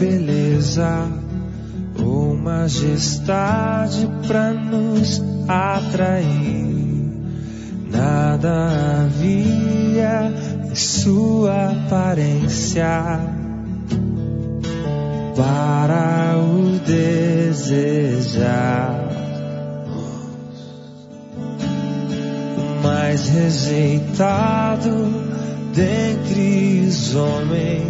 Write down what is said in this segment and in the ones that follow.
beleza ou majestade para nos atrair. Nada havia em sua aparência para o desejar. Mais rejeitado dentre os homens,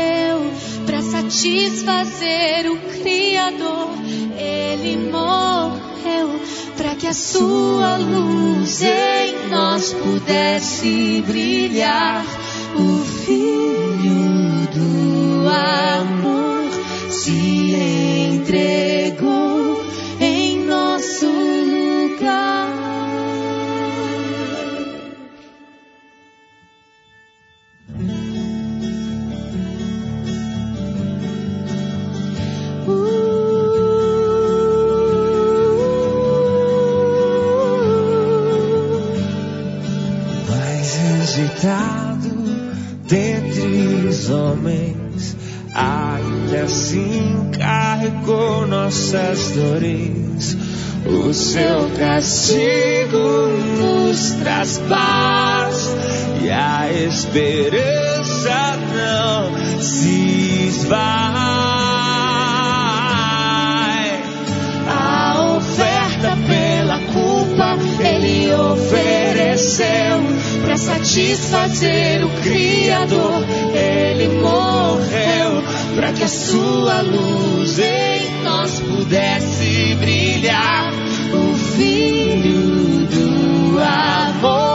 satisfazer o Criador. Ele morreu para que a sua luz em nós pudesse brilhar. O Filho do amor se entregou homens, assim carregou nossas dores. O seu castigo nos traz paz e a esperança não se esvai. A oferta pela culpa ele ofereceu para satisfazer o Criador. Ele morreu para que a sua luz em nós pudesse brilhar. O Filho do amor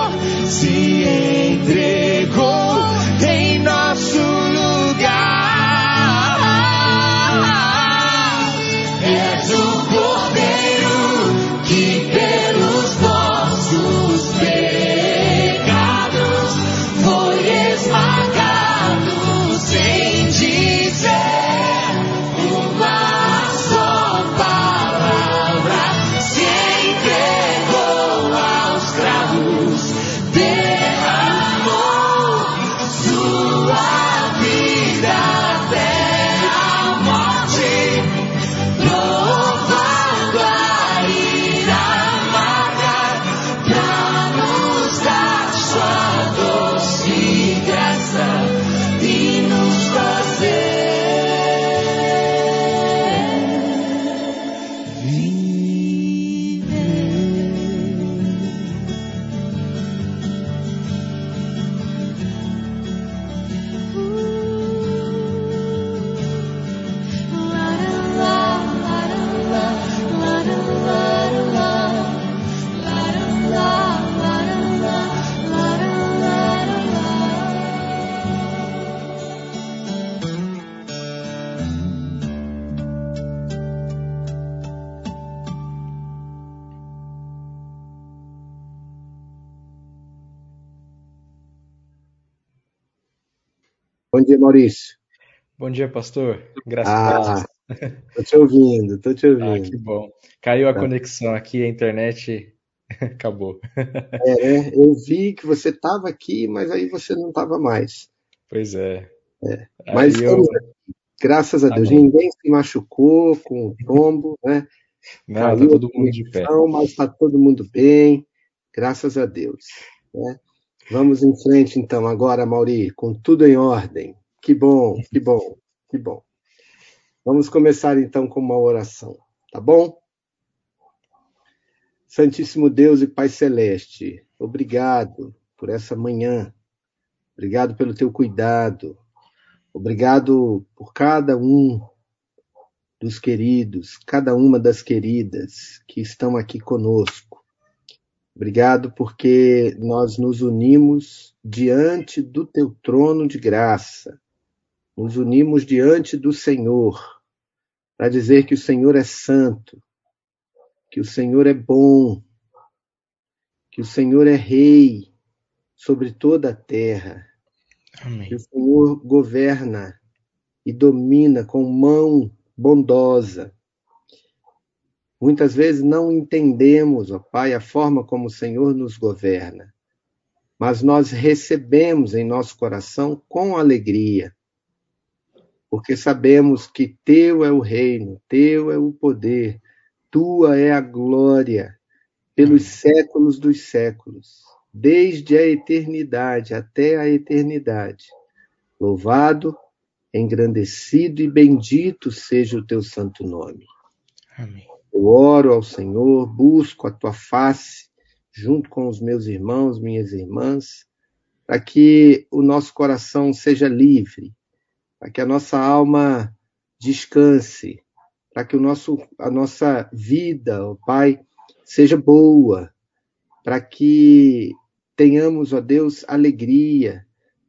Maurício. Bom dia, pastor. Graças a Deus. Ah, tô te ouvindo, tô te Ah, ouvindo. que bom. Caiu a Tá. conexão aqui, a internet acabou. É, né? Eu vi que você estava aqui, mas aí você não estava mais. Pois é. Mas Aí eu. graças a Deus. Amém. Ninguém se machucou com o tombo, né? Não, tá Caiu a todo mundo de pé. mas está todo mundo bem, graças a Deus. né? Vamos em frente, então, agora, Mauri, com tudo em ordem. Que bom, que bom, que bom. Vamos começar, então, com uma oração, tá bom? Santíssimo Deus e Pai Celeste, obrigado por essa manhã, obrigado pelo teu cuidado, obrigado por cada um dos queridos, cada uma das queridas que estão aqui conosco. Obrigado porque nós nos unimos diante do teu trono de graça, nos unimos diante do Senhor para dizer que o Senhor é santo, que o Senhor é bom, que o Senhor é rei sobre toda a terra, Amém. que o Senhor governa e domina com mão bondosa. Muitas vezes não entendemos, ó Pai, a forma como o Senhor nos governa, mas nós recebemos em nosso coração com alegria, porque sabemos que Teu é o reino, Teu é o poder, Tua é a glória, pelos séculos dos séculos, desde a eternidade até a eternidade. Louvado, engrandecido e bendito seja o Teu santo nome. Amém. Eu oro ao Senhor, busco a tua face, junto com os meus irmãos, minhas irmãs, para que o nosso coração seja livre, para que a nossa alma descanse, para que o nosso, a nossa vida, ó Pai, seja boa, para que tenhamos, ó Deus, alegria,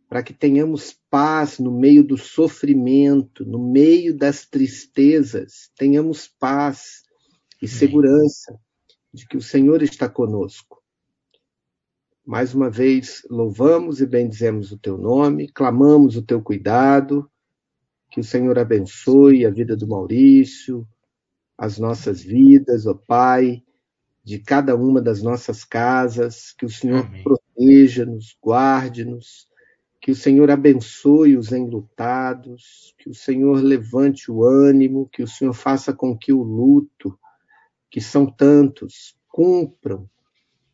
para que tenhamos paz no meio do sofrimento, no meio das tristezas, tenhamos paz e segurança de que o Senhor está conosco. Mais uma vez, louvamos e bendizemos o teu nome, clamamos o teu cuidado, que o Senhor abençoe a vida do Maurício, as nossas vidas, ó Pai, de cada uma das nossas casas, que o Senhor proteja-nos, guarde-nos, que o Senhor abençoe os enlutados, que o Senhor levante o ânimo, que o Senhor faça com que o luto, que são tantos, cumpram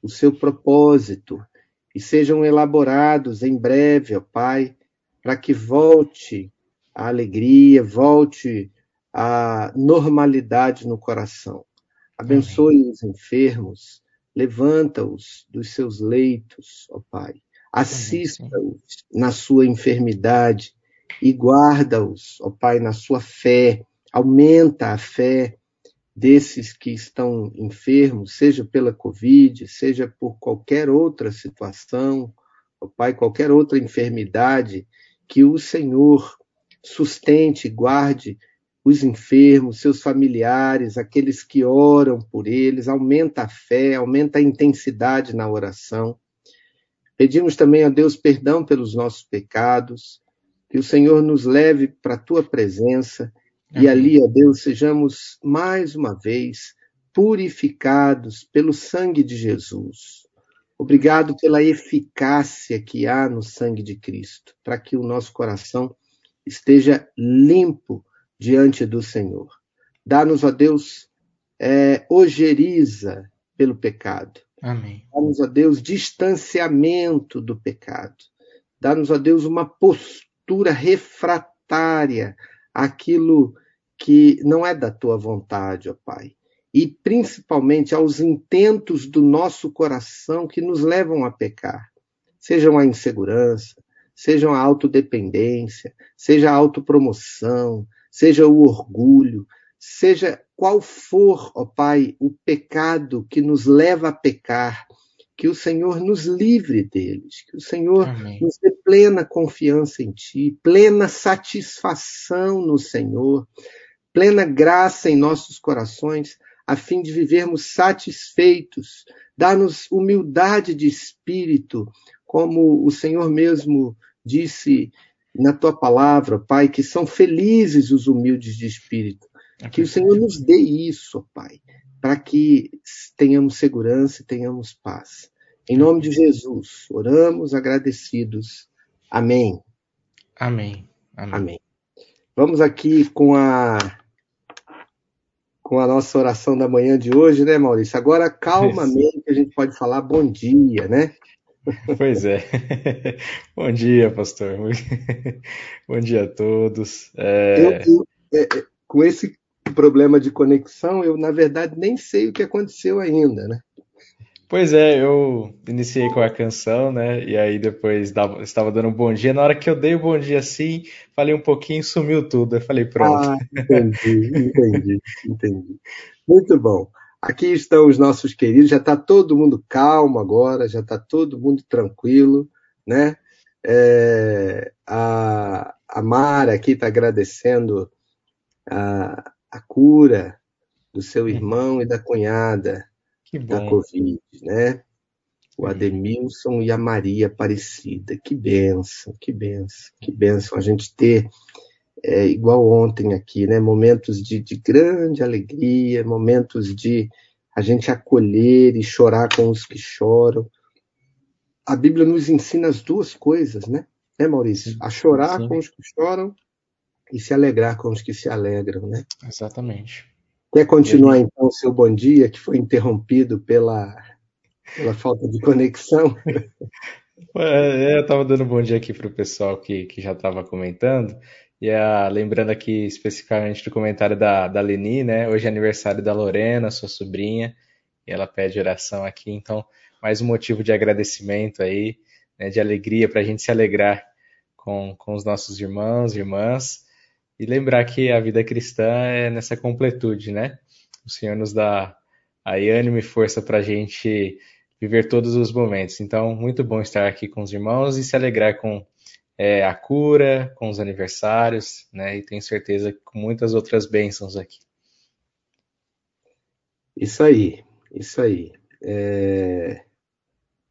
o seu propósito e sejam elaborados em breve, ó Pai, para que volte a alegria, volte a normalidade no coração. Abençoe os enfermos, levanta-os dos seus leitos, ó Pai. Assista-os na sua enfermidade e guarda-os, ó Pai, na sua fé. Aumenta a fé desses que estão enfermos, seja pela Covid, seja por qualquer outra situação, ó Pai, qualquer outra enfermidade, que o Senhor sustente, guarde os enfermos, seus familiares, aqueles que oram por eles, aumenta a fé, aumenta a intensidade na oração. Pedimos também a Deus perdão pelos nossos pecados, que o Senhor nos leve para a tua presença e Amém. ali, ó Deus, sejamos mais uma vez purificados pelo sangue de Jesus. Obrigado pela eficácia que há no sangue de Cristo, para que o nosso coração esteja limpo diante do Senhor. Dá-nos, ó Deus, é, ojeriza pelo pecado. Amém. Dá-nos, ó Deus, distanciamento do pecado. Dá-nos, ó Deus, uma postura refratária àquilo que não é da tua vontade, ó Pai. E principalmente aos intentos do nosso coração que nos levam a pecar. Sejam a insegurança, sejam a autodependência, seja a autopromoção, seja o orgulho, seja qual for, ó Pai, o pecado que nos leva a pecar, que o Senhor nos livre deles, que o Senhor Amém. nos dê plena confiança em Ti, plena satisfação no Senhor, plena graça em nossos corações, a fim de vivermos satisfeitos. Dá-nos humildade de espírito, como o Senhor mesmo disse na Tua palavra, Pai, que são felizes os humildes de espírito. É Que o Senhor nos dê isso, Pai, para que tenhamos segurança e tenhamos paz. Em nome de Jesus, oramos agradecidos. Amém. Amém. Amém. Amém. Vamos aqui com a com a nossa oração da manhã de hoje, né, Maurício? Agora calmamente a gente pode falar bom dia, né? Pois é. Bom dia, pastor. Bom dia a todos. É, Eu, eu- é, é, com esse problema de conexão, eu na verdade nem sei o que aconteceu ainda, né? Pois é, eu iniciei com a canção, né? E aí depois dava- estava dando um bom dia. Na hora que eu dei o bom dia assim, falei um pouquinho, sumiu tudo. Eu falei, pronto. Ah, entendi, entendi, entendi. Muito bom. Aqui estão os nossos queridos, já está todo mundo calmo agora, já está todo mundo tranquilo, né? É, a, a Mara aqui está agradecendo a, a cura do seu irmão e da cunhada Que da. Covid, né? O. Ademilson e a Maria Aparecida. Que benção, que benção, que benção a gente ter, é, igual ontem aqui, né? Momentos de, de grande alegria, momentos de a gente acolher e chorar com os que choram. A Bíblia nos ensina as duas coisas, né? Né, Maurício? A chorar sim. com os que choram e se alegrar com os que se alegram, né? Exatamente. Quer continuar então o seu bom dia, que foi interrompido pela, pela falta de conexão? É, eu estava dando bom dia aqui para o pessoal que, que já estava comentando. E ah, lembrando aqui especificamente do comentário da, da Leni, né? Hoje é aniversário da Lorena, sua sobrinha, e ela pede oração aqui. Então, mais um motivo de agradecimento aí, né, de alegria para a gente se alegrar com, com os nossos irmãos e irmãs. E lembrar que a vida cristã é nessa completude, né? O Senhor nos dá aí ânimo e força para a gente viver todos os momentos. Então, muito bom estar aqui com os irmãos e se alegrar com é, a cura, com os aniversários, né? E tenho certeza que com muitas outras bênçãos aqui. Isso aí, isso aí. É,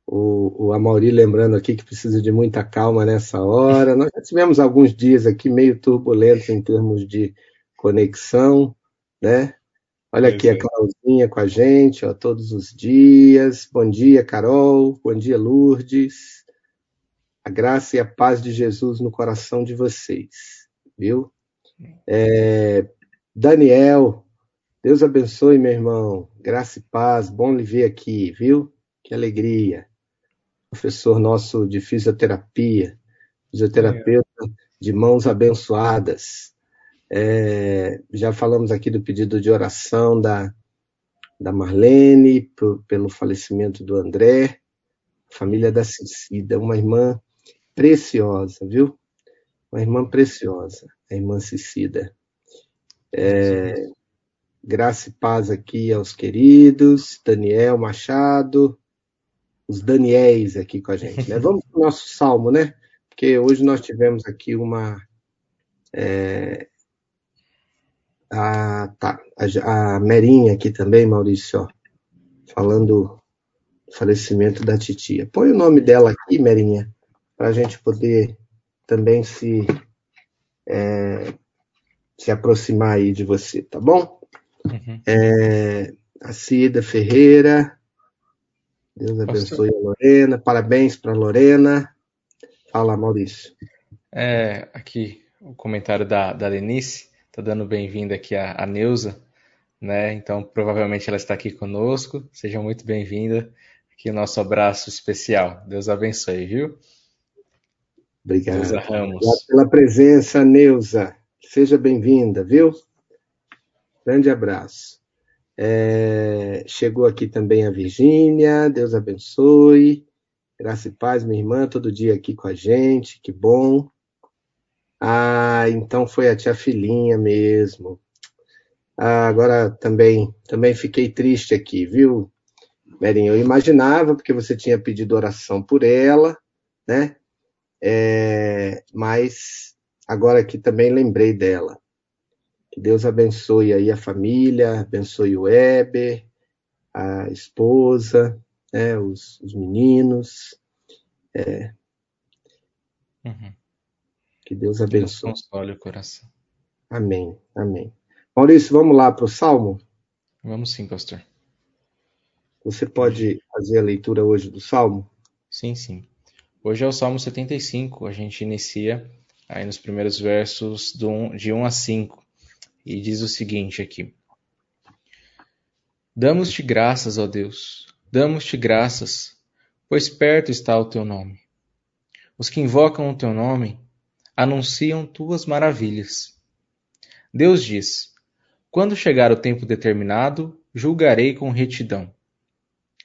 O, o Amauri lembrando aqui que precisa de muita calma nessa hora. Nós já tivemos alguns dias aqui meio turbulentos em termos de conexão, né? Olha aqui a é. Carolzinha com a gente, ó, todos os dias. Bom dia, Carol. Bom dia, Lourdes. A graça e a paz de Jesus no coração de vocês, viu? É, Daniel, Deus abençoe, meu irmão. Graça e paz, bom lhe ver aqui, viu? Que alegria. Professor nosso de fisioterapia, fisioterapeuta de mãos abençoadas. É, já falamos aqui do pedido de oração da, da Marlene, pelo falecimento do André, família da Cecida, uma irmã preciosa, viu? Uma irmã preciosa, a irmã Cecida. É, graça e paz aqui aos queridos, Daniel Machado, os Daniéis aqui com a gente, né? Vamos para o nosso salmo, né? Porque hoje nós tivemos aqui uma. é, a, tá, a, a Merinha aqui também, Maurício, ó, falando do falecimento da titia. Põe o nome dela aqui, Merinha, para a gente poder também se, é, se aproximar aí de você, tá bom? Uhum. É, a Cida Ferreira, Deus abençoe a Lorena, parabéns para Lorena. Fala, Maurício. É, aqui o comentário da, da Lenice, tá dando bem-vinda aqui a, a Neuza, né? Então provavelmente ela está aqui conosco. Seja muito bem-vinda. Aqui o nosso abraço especial. Deus abençoe, viu? Obrigado. Neuza Ramos. Obrigado pela presença, Neuza. Seja bem-vinda, viu? Grande abraço. É, chegou aqui também a Virgínia, Deus abençoe. Graça e paz, minha irmã, todo dia aqui com a gente, que bom. Ah, então foi a tia Filhinha mesmo. Ah, agora também, também fiquei triste aqui, viu, Merinha? Eu imaginava, porque você tinha pedido oração por ela, né? É, mas agora aqui também lembrei dela. Que Deus abençoe aí a família, abençoe o Weber, a esposa, né, os, os meninos. É, Uhum. que Deus Deus abençoe. console o coração. Amém, amém. Maurício, vamos lá para o Salmo? Vamos sim, pastor. Você pode fazer a leitura hoje do Salmo? Sim, sim. Hoje é o Salmo 75. A gente inicia aí nos primeiros versos de 1 a 5. E diz o seguinte aqui: Damos-te graças, ó Deus, damos-te graças, pois perto está o teu nome. Os que invocam o teu nome anunciam tuas maravilhas. Deus diz: Quando chegar o tempo determinado, julgarei com retidão.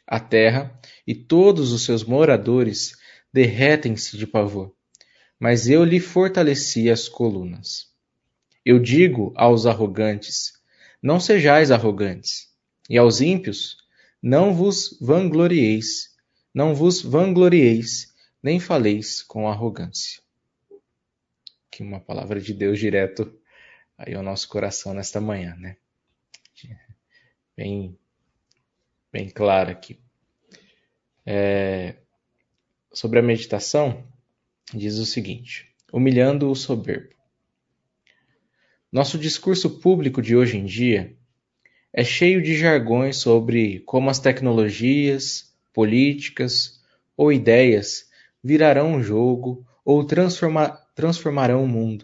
A terra e todos os seus moradores derretem-se de pavor, mas eu lhe fortaleci as colunas. Eu digo aos arrogantes: Não sejais arrogantes, e aos ímpios: Não vos vanglorieis, não vos vanglorieis, nem faleis com arrogância. Aqui uma palavra de Deus direto aí ao nosso coração nesta manhã, né? Bem, bem claro aqui. É, sobre a meditação, diz o seguinte: humilhando o soberbo. Nosso discurso público de hoje em dia é cheio de jargões sobre como as tecnologias, políticas ou ideias virarão um jogo ou transforma transformarão o mundo.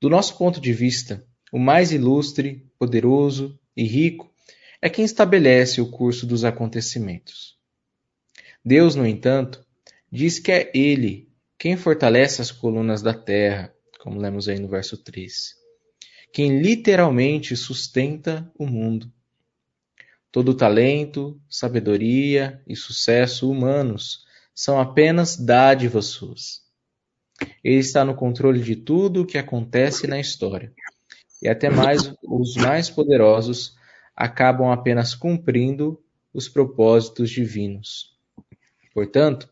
Do nosso ponto de vista, o mais ilustre, poderoso e rico é quem estabelece o curso dos acontecimentos. Deus, no entanto, diz que é Ele quem fortalece as colunas da terra, como lemos aí no verso 3. Quem literalmente sustenta o mundo. Todo talento, sabedoria e sucesso humanos são apenas dádivas suas. Ele está no controle de tudo o que acontece na história. E até mais os mais poderosos acabam apenas cumprindo os propósitos divinos. Portanto,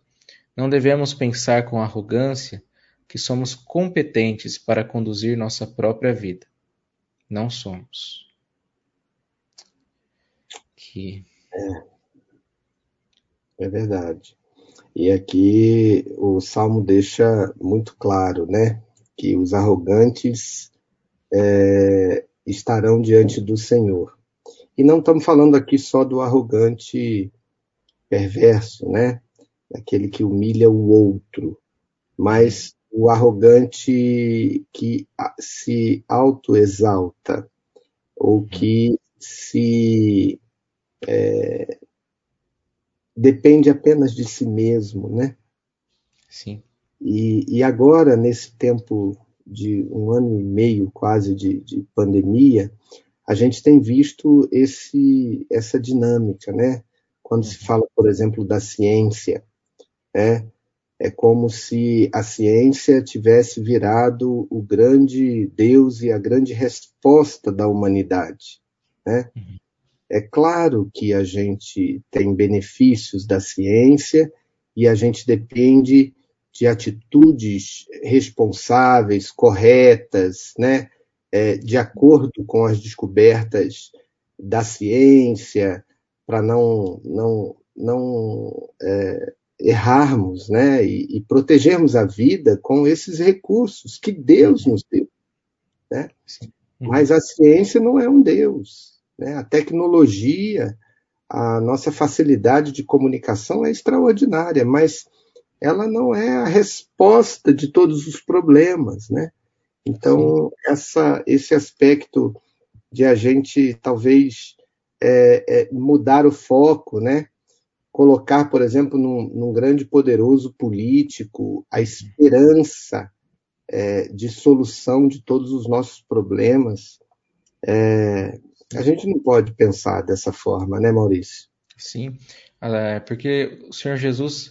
não devemos pensar com arrogância que somos competentes para conduzir nossa própria vida. Não somos. Que... É, é verdade. E aqui o Salmo deixa muito claro, né? Que os arrogantes é, estarão diante do Senhor. E não estamos falando aqui só do arrogante perverso, né? Aquele que humilha o outro, mas o arrogante que se autoexalta ou que se é, depende apenas de si mesmo, né? Sim. E, e, agora, nesse tempo de um ano e meio quase de, de pandemia, a gente tem visto esse, essa dinâmica, né? Quando se uhum. fala, por exemplo, da ciência, é, é como se a ciência tivesse virado o grande Deus e a grande resposta da humanidade. Né? Uhum. É claro que a gente tem benefícios da ciência e a gente depende de atitudes responsáveis, corretas, né? É, de acordo com as descobertas da ciência, para não, não, não é, errarmos né, e, e, protegermos a vida com esses recursos que Deus nos deu. Né? Mas a ciência não é um Deus. Né? A tecnologia, a nossa facilidade de comunicação é extraordinária, mas ela não é a resposta de todos os problemas. Né? Então, essa, esse aspecto de a gente talvez é, é, mudar o foco, né? Colocar, por exemplo, num, num grande poderoso político a esperança é, de solução de todos os nossos problemas. É, a gente não pode pensar dessa forma, né, Maurício? Sim, é, porque o Senhor Jesus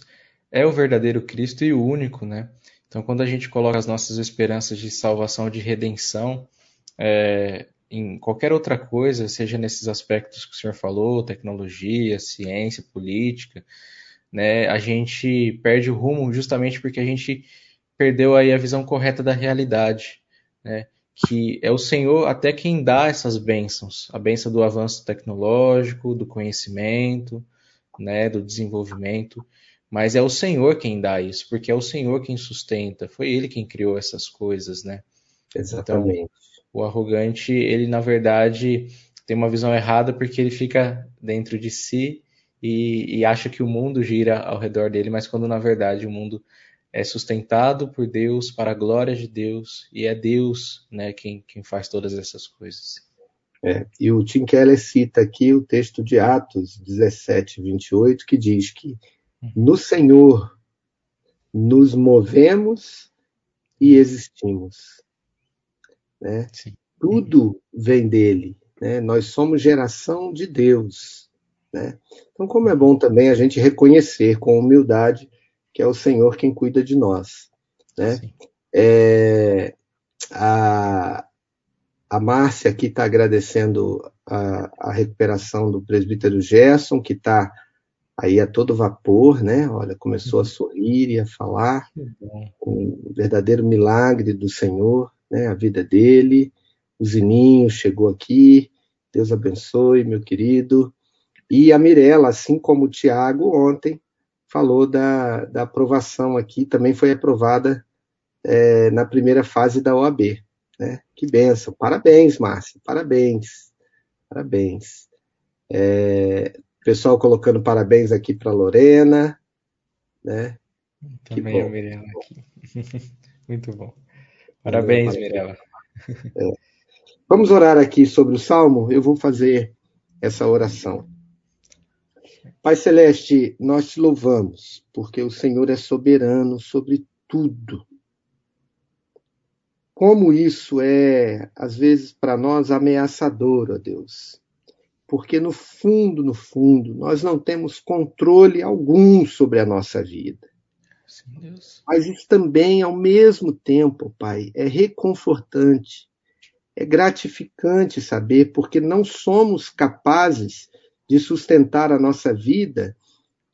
é o verdadeiro Cristo e o único, né? Então, quando a gente coloca as nossas esperanças de salvação, de redenção, é, em qualquer outra coisa, seja nesses aspectos que o senhor falou, tecnologia, ciência, política, né, a gente perde o rumo justamente porque a gente perdeu aí a visão correta da realidade, né, que é o Senhor até quem dá essas bênçãos, a bênção do avanço tecnológico, do conhecimento, né, do desenvolvimento, mas é o Senhor quem dá isso, porque é o Senhor quem sustenta, foi Ele quem criou essas coisas, né? Exatamente. Então, o arrogante, ele na verdade tem uma visão errada porque ele fica dentro de si e, e, acha que o mundo gira ao redor dele, mas quando na verdade o mundo é sustentado por Deus, para a glória de Deus, e é Deus né, quem, quem faz todas essas coisas. É, e o Tim Keller cita aqui o texto de Atos 17, 28, que diz que uhum. no Senhor nos movemos e existimos. Né? Tudo vem dele. Né? Nós somos geração de Deus. Né? Então, como é bom também a gente reconhecer com humildade que é o Senhor quem cuida de nós. Né? É, a, a Márcia aqui está agradecendo a, a, recuperação do presbítero Gerson, que está aí a todo vapor, né? Olha, começou a sorrir e a falar, um verdadeiro milagre do Senhor né, a vida dele. O Zininho chegou aqui. Deus abençoe, meu querido. E a Mirella, assim como o Tiago ontem, falou da, da aprovação aqui, também foi aprovada é, na primeira fase da OAB. Né? Que benção. Parabéns, Márcia. Parabéns. Parabéns. É, pessoal colocando parabéns aqui para Lorena. Né? Também a Mirella aqui. Muito bom. Parabéns, Mirella. É. Vamos orar aqui sobre o Salmo? Eu vou fazer essa oração. Pai Celeste, nós te louvamos, porque o Senhor é soberano sobre tudo. Como isso é, às vezes, para nós ameaçador, ó Deus. Porque no fundo, no fundo, nós não temos controle algum sobre a nossa vida. Sim, Mas isso também, ao mesmo tempo, Pai, é reconfortante, é gratificante saber, porque não somos capazes de sustentar a nossa vida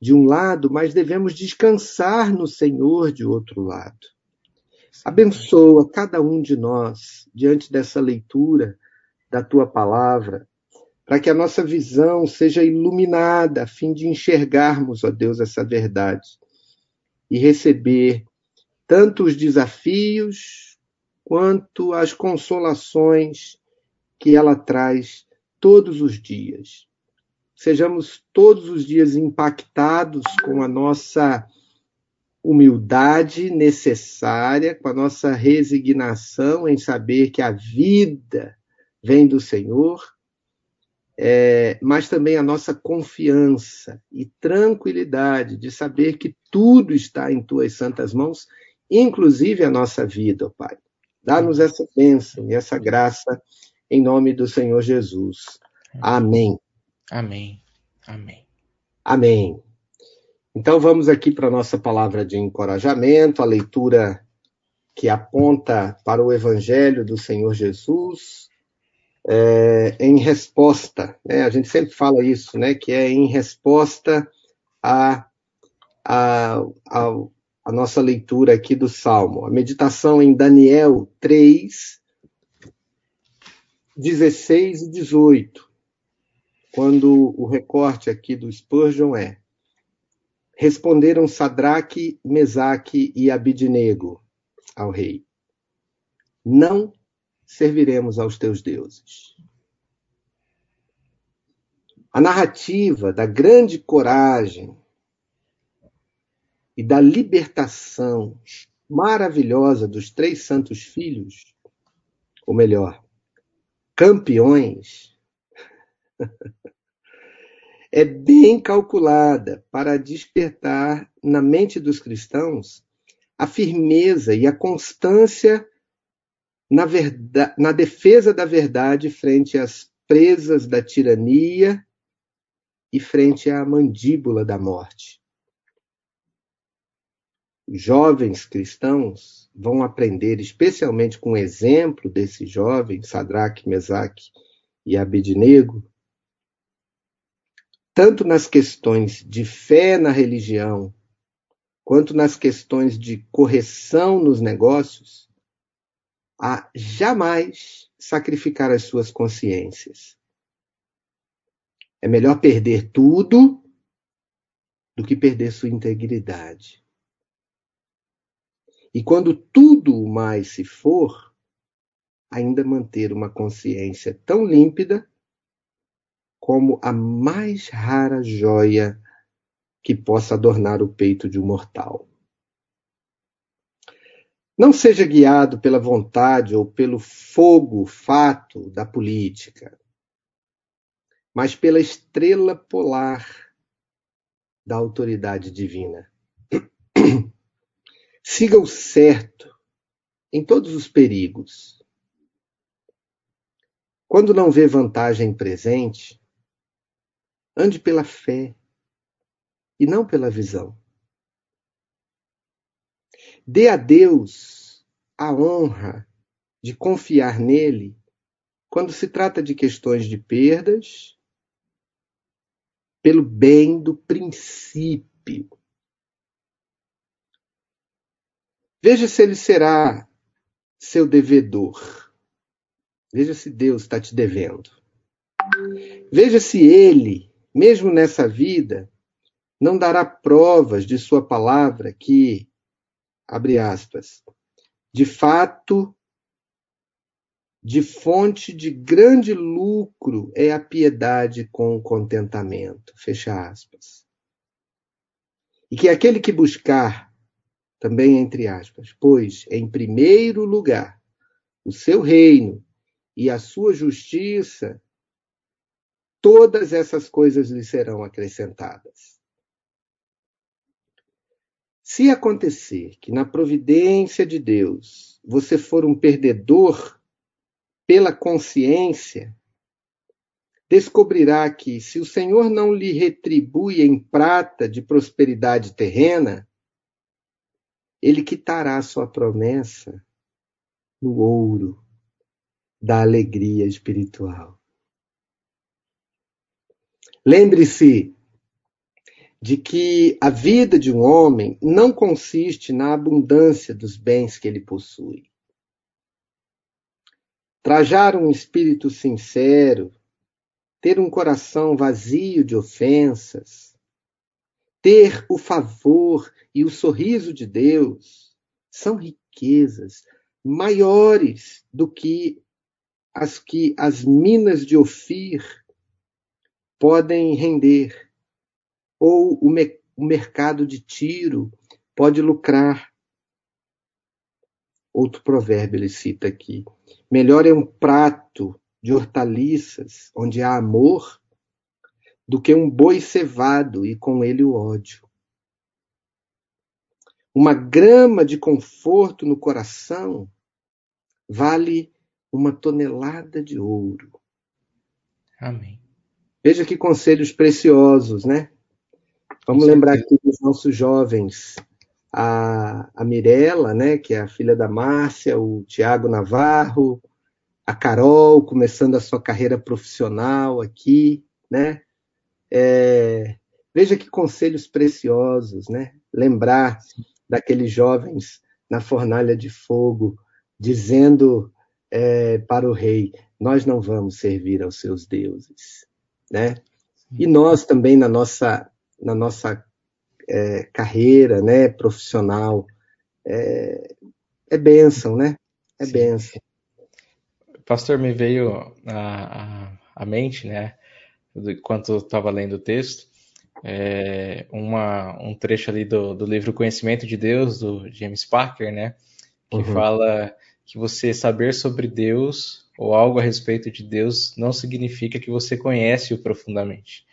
de um lado, mas devemos descansar no Senhor de outro lado. Abençoa cada um de nós diante dessa leitura da tua palavra, para que a nossa visão seja iluminada a fim de enxergarmos, ó Deus, essa verdade e receber tanto os desafios quanto as consolações que ela traz todos os dias. Sejamos todos os dias impactados com a nossa humildade necessária, com a nossa resignação em saber que a vida vem do Senhor, é, mas também a nossa confiança e tranquilidade de saber que tudo está em tuas santas mãos, inclusive a nossa vida, ó Pai. Dá-nos essa bênção e essa graça em nome do Senhor Jesus. Amém. Amém. Amém. Amém. Então vamos aqui para a nossa palavra de encorajamento, a leitura que aponta para o Evangelho do Senhor Jesus é, em resposta. Né? A gente sempre fala isso, né? que é em resposta a, a, a, a nossa leitura aqui do Salmo. A meditação em Daniel 3, 16 e 18 quando o recorte aqui do Spurgeon é Responderam Sadraque, Mesaque e Abidnego ao rei: Não serviremos aos teus deuses. A narrativa da grande coragem e da libertação maravilhosa dos três santos filhos, ou melhor, campeões é bem calculada para despertar na mente dos cristãos a firmeza e a constância na, verdade, na defesa da verdade frente às presas da tirania e frente à mandíbula da morte. Jovens cristãos vão aprender, especialmente com o exemplo desses jovens, Sadraque, Mesaque e Abednego, tanto nas questões de fé na religião, quanto nas questões de correção nos negócios, a jamais sacrificar as suas consciências. É melhor perder tudo do que perder sua integridade. E quando tudo mais se for, ainda manter uma consciência tão límpida como a mais rara joia que possa adornar o peito de um mortal. Não seja guiado pela vontade ou pelo fogo fato da política, mas pela estrela polar da autoridade divina. Siga o certo em todos os perigos. Quando não vê vantagem presente, Ande pela fé e não pela visão. Dê a Deus a honra de confiar nele quando se trata de questões de perdas, pelo bem do princípio. Veja se ele será seu devedor. Veja se Deus está te devendo. Veja se ele, mesmo nessa vida, não dará provas de sua palavra que, abre aspas, de fato, de fonte de grande lucro é a piedade com o contentamento, fecha aspas. E que aquele que buscar, também entre aspas, pois, em primeiro lugar, o seu reino e a sua justiça, todas essas coisas lhe serão acrescentadas. Se acontecer que na providência de Deus você for um perdedor pela consciência, descobrirá que, se o Senhor não lhe retribui em prata de prosperidade terrena, ele quitará sua promessa no ouro da alegria espiritual. Lembre-se de que a vida de um homem não consiste na abundância dos bens que ele possui. Trajar um espírito sincero, ter um coração vazio de ofensas, ter o favor e o sorriso de Deus, são riquezas maiores do que as que as minas de Ofir podem render, ou o, me o mercado de Tiro pode lucrar. Outro provérbio ele cita aqui. Melhor é um prato de hortaliças onde há amor do que um boi cevado e com ele o ódio. Uma grama de conforto no coração vale uma tonelada de ouro. Amém. Veja que conselhos preciosos, né? Vamos lembrar aqui dos nossos jovens, a, a Mirella, né, que é a filha da Márcia, o Tiago Navarro, a Carol, começando a sua carreira profissional aqui, né? É, veja que conselhos preciosos, né? Lembrar daqueles jovens na fornalha de fogo, dizendo é, para o rei: Nós não vamos servir aos seus deuses, né? E nós também na nossa na nossa é, carreira, né, profissional, é, é bênção, né? É Sim. bênção. Pastor, me veio a, a mente, né, enquanto estava lendo o texto, é, uma, um trecho ali do, do livro Conhecimento de Deus, do James Parker, né, que uhum. fala que você saber sobre Deus ou algo a respeito de Deus não significa que você conhece-o profundamente,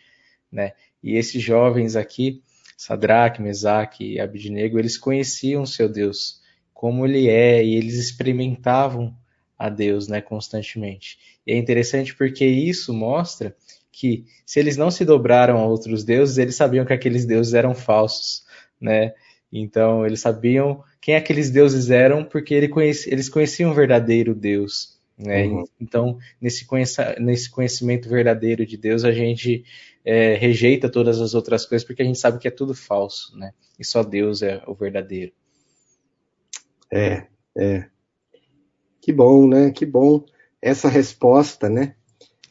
né? E esses jovens aqui, Sadraque, Mesaque e Abidnego, eles conheciam seu Deus, como ele é, e eles experimentavam a Deus, né, constantemente. E é interessante porque isso mostra que se eles não se dobraram a outros deuses, eles sabiam que aqueles deuses eram falsos, né? Então eles sabiam quem aqueles deuses eram porque eles conheciam o verdadeiro Deus. Né? Uhum. Então, nesse, nesse conhecimento verdadeiro de Deus, a gente é, rejeita todas as outras coisas porque a gente sabe que é tudo falso, né? E só Deus é o verdadeiro. É, é. Que bom, né? Que bom essa resposta, né?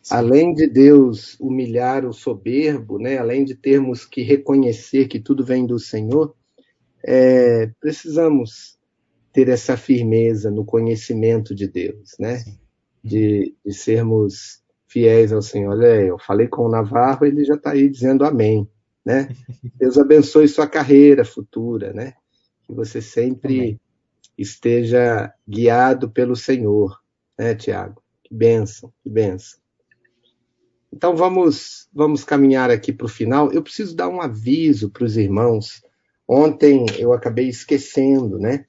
Sim. Além de Deus humilhar o soberbo, né? Além de termos que reconhecer que tudo vem do Senhor, é, precisamos ter essa firmeza no conhecimento de Deus, né? De, de, sermos fiéis ao Senhor. Olha, eu falei com o Navarro, ele já está aí dizendo amém, né? Deus abençoe sua carreira futura, né? Que você sempre amém. esteja guiado pelo Senhor, né, Tiago? Que benção, que benção. Então vamos, vamos caminhar aqui para o final. Eu preciso dar um aviso para os irmãos Ontem eu acabei esquecendo, né?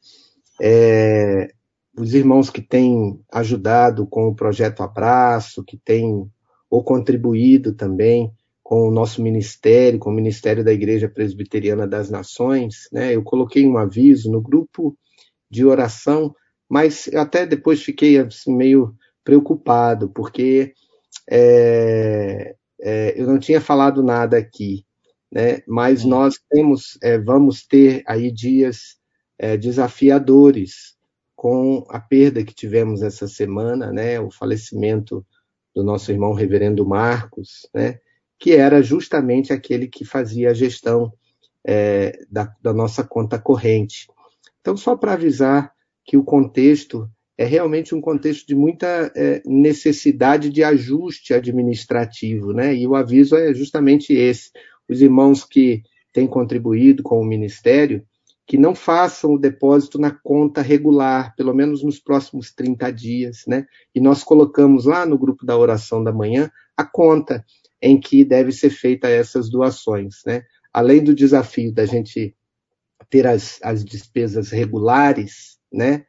É, os irmãos que têm ajudado com o projeto Abraço, que têm ou contribuído também com o nosso ministério, com o Ministério da Igreja Presbiteriana das Nações, né? Eu coloquei um aviso no grupo de oração, mas até depois fiquei assim, meio preocupado, porque é, é, eu não tinha falado nada aqui né? Mas nós temos, é, vamos ter aí dias é, desafiadores com a perda que tivemos essa semana, né, o falecimento do nosso irmão reverendo Marcos, né, que era justamente aquele que fazia a gestão é, da, da nossa conta corrente. Então, só para avisar que o contexto é realmente um contexto de muita é, necessidade de ajuste administrativo, né? E o aviso é justamente esse: os irmãos que têm contribuído com o ministério, que não façam o depósito na conta regular, pelo menos nos próximos 30 dias, né? E nós colocamos lá no grupo da oração da manhã a conta em que deve ser feita essas doações, né? Além do desafio da gente ter as, as despesas regulares, né?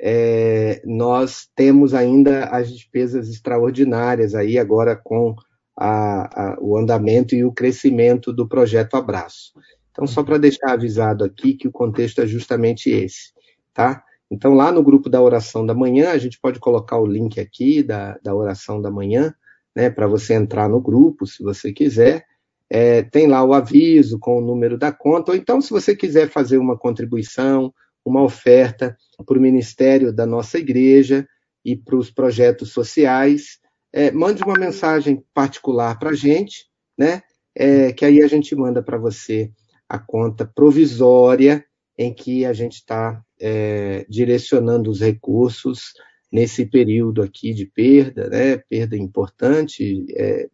é, nós temos ainda as despesas extraordinárias aí agora com a, a, o andamento e o crescimento do projeto Abraço. Então, só para deixar avisado aqui que o contexto é justamente esse, tá? Então, lá no grupo da oração da manhã, a gente pode colocar o link aqui da, da oração da manhã, né, para você entrar no grupo, se você quiser. É, tem lá o aviso com o número da conta, ou então, se você quiser fazer uma contribuição, uma oferta para o ministério da nossa igreja e para os projetos sociais. É, mande uma mensagem particular para a gente, né? É, que aí a gente manda para você a conta provisória em que a gente está é, direcionando os recursos nesse período aqui de perda, né? Perda importante, é,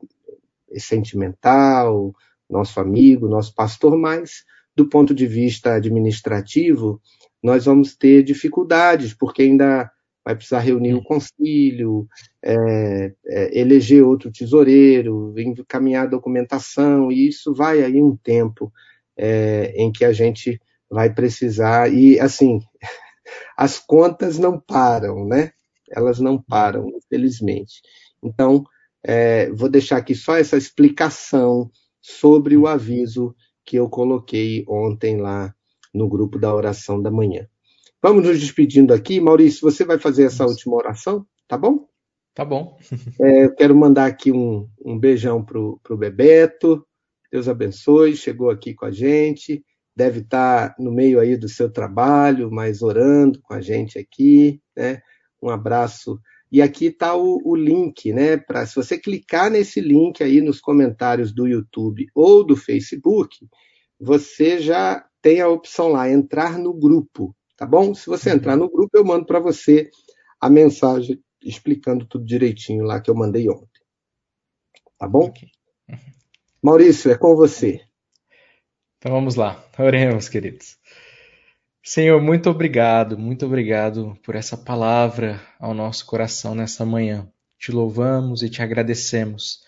sentimental, nosso amigo, nosso pastor, mas do ponto de vista administrativo, nós vamos ter dificuldades, porque ainda vai precisar reunir o concílio, é, é, eleger outro tesoureiro, encaminhar documentação, e isso vai aí um tempo é, em que a gente vai precisar, e assim, as contas não param, né? Elas não param, infelizmente. Então, é, vou deixar aqui só essa explicação sobre o aviso que eu coloquei ontem lá no grupo da oração da manhã. Vamos nos despedindo aqui. Maurício, você vai fazer essa última oração, tá bom? Tá bom. é, eu quero mandar aqui um, um beijão pro, pro Bebeto. Deus abençoe, chegou aqui com a gente. Deve estar no meio aí do seu trabalho, mas orando com a gente aqui, né? Um abraço. E aqui está o, o, link, né? Para se você clicar nesse link aí nos comentários do YouTube ou do Facebook, você já tem a opção lá, entrar no grupo, tá bom? Se você entrar no grupo, eu mando para você a mensagem explicando tudo direitinho lá que eu mandei ontem. Tá bom? Okay. Maurício, é com você. Então vamos lá, oremos, queridos. Senhor, muito obrigado, muito obrigado por essa palavra ao nosso coração nessa manhã. Te louvamos e te agradecemos,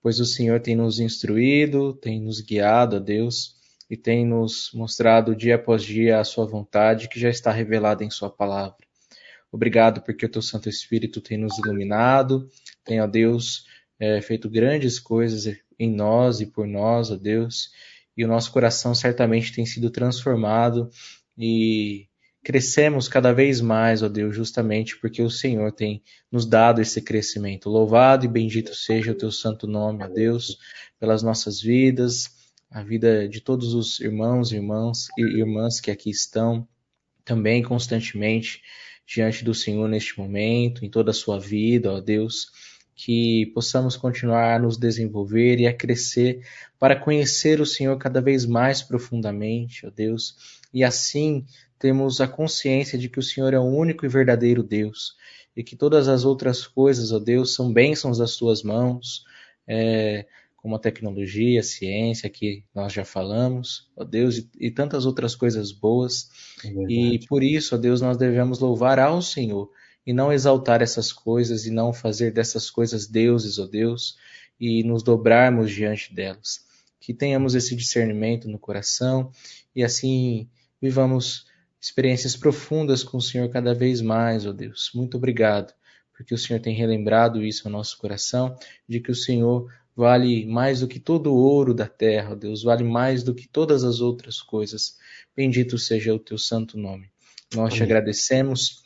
pois o Senhor tem nos instruído, tem nos guiado, ó Deus, e tem nos mostrado dia após dia a sua vontade que já está revelada em sua palavra. Obrigado porque o teu Santo Espírito tem nos iluminado, tem, ó Deus, é, feito grandes coisas em nós e por nós, ó Deus, e o nosso coração certamente tem sido transformado e crescemos cada vez mais, ó Deus, justamente porque o Senhor tem nos dado esse crescimento. Louvado e bendito seja o teu santo nome, ó Deus, pelas nossas vidas, a vida de todos os irmãos, irmãs e irmãs que aqui estão, também constantemente diante do Senhor neste momento, em toda a sua vida, ó Deus, que possamos continuar a nos desenvolver e a crescer para conhecer o Senhor cada vez mais profundamente, ó Deus, e assim temos a consciência de que o Senhor é o único e verdadeiro Deus e que todas as outras coisas, ó Deus, são bênçãos das tuas mãos, é, como a tecnologia, a ciência, que nós já falamos, ó Deus, e, e tantas outras coisas boas. É e por isso, ó Deus, nós devemos louvar ao Senhor e não exaltar essas coisas e não fazer dessas coisas deuses, ó Deus, e nos dobrarmos diante delas. Que tenhamos esse discernimento no coração e assim vivamos experiências profundas com o Senhor cada vez mais, ó Deus. Muito obrigado, porque o Senhor tem relembrado isso ao nosso coração, de que o Senhor vale mais do que todo o ouro da terra, Deus, vale mais do que todas as outras coisas. Bendito seja o teu santo nome. Nós Amém. te agradecemos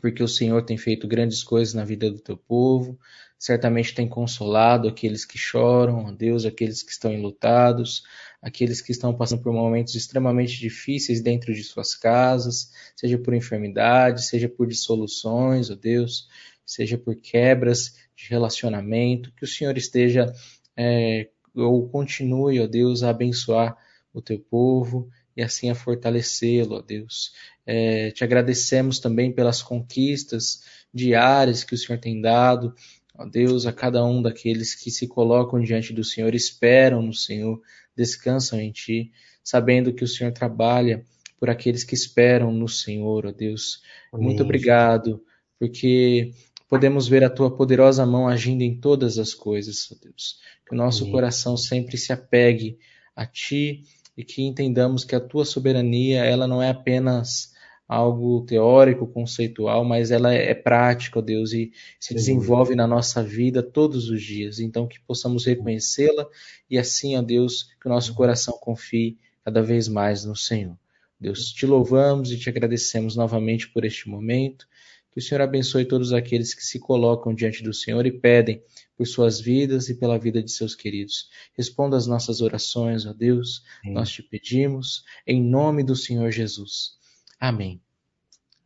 porque o Senhor tem feito grandes coisas na vida do teu povo. certamente tem consolado aqueles que choram, ó Deus, aqueles que estão enlutados, aqueles que estão passando por momentos extremamente difíceis dentro de suas casas, seja por enfermidade, seja por dissoluções, ó Deus, seja por quebras de relacionamento, que o Senhor esteja é, ou continue, ó Deus, a abençoar o teu povo e assim a fortalecê-lo, ó Deus. É, te agradecemos também pelas conquistas diárias que o Senhor tem dado, ó Deus, a cada um daqueles que se colocam diante do Senhor, esperam no Senhor, descansam em Ti, sabendo que o Senhor trabalha por aqueles que esperam no Senhor, ó Deus. Amém. Muito obrigado, porque podemos ver a Tua poderosa mão agindo em todas as coisas, ó Deus. Que o nosso Amém. coração sempre se apegue a Ti e que entendamos que a Tua soberania, ela não é apenas algo teórico, conceitual, mas ela é prática, ó Deus, e se desenvolve na nossa vida todos os dias. Então, que possamos reconhecê-la e assim, ó Deus, que o nosso coração confie cada vez mais no Senhor. Deus, te louvamos e te agradecemos novamente por este momento. Que o Senhor abençoe todos aqueles que se colocam diante do Senhor e pedem por suas vidas e pela vida de seus queridos. Responda às nossas orações, ó Deus. Sim. Nós te pedimos, em nome do Senhor Jesus. Amém.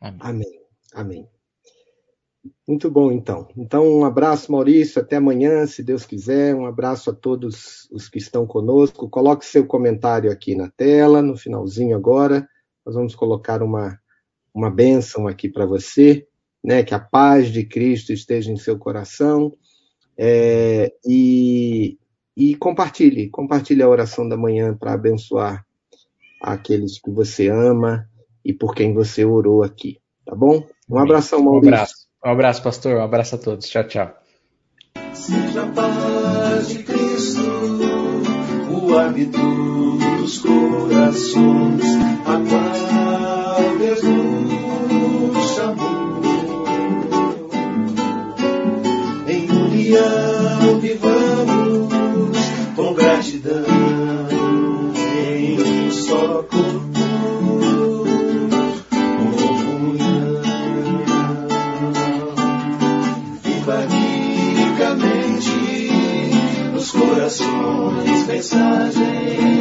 Amém. Amém. Amém. Muito bom, então. Então, um abraço, Maurício. Até amanhã, se Deus quiser. Um abraço a todos os que estão conosco. Coloque seu comentário aqui na tela, no finalzinho agora. Nós vamos colocar uma, uma bênção aqui para você, né? Que a paz de Cristo esteja em seu coração. É, e, e compartilhe, compartilhe a oração da manhã para abençoar aqueles que você ama e por quem você orou aqui, tá bom? Um abração, Maurício. Um abraço, um abraço pastor. Um abraço a todos. Tchau, tchau. Seja a paz de Cristo, o árbitro dos corações, a qual com gratidão, em um só corpo. corações mensagens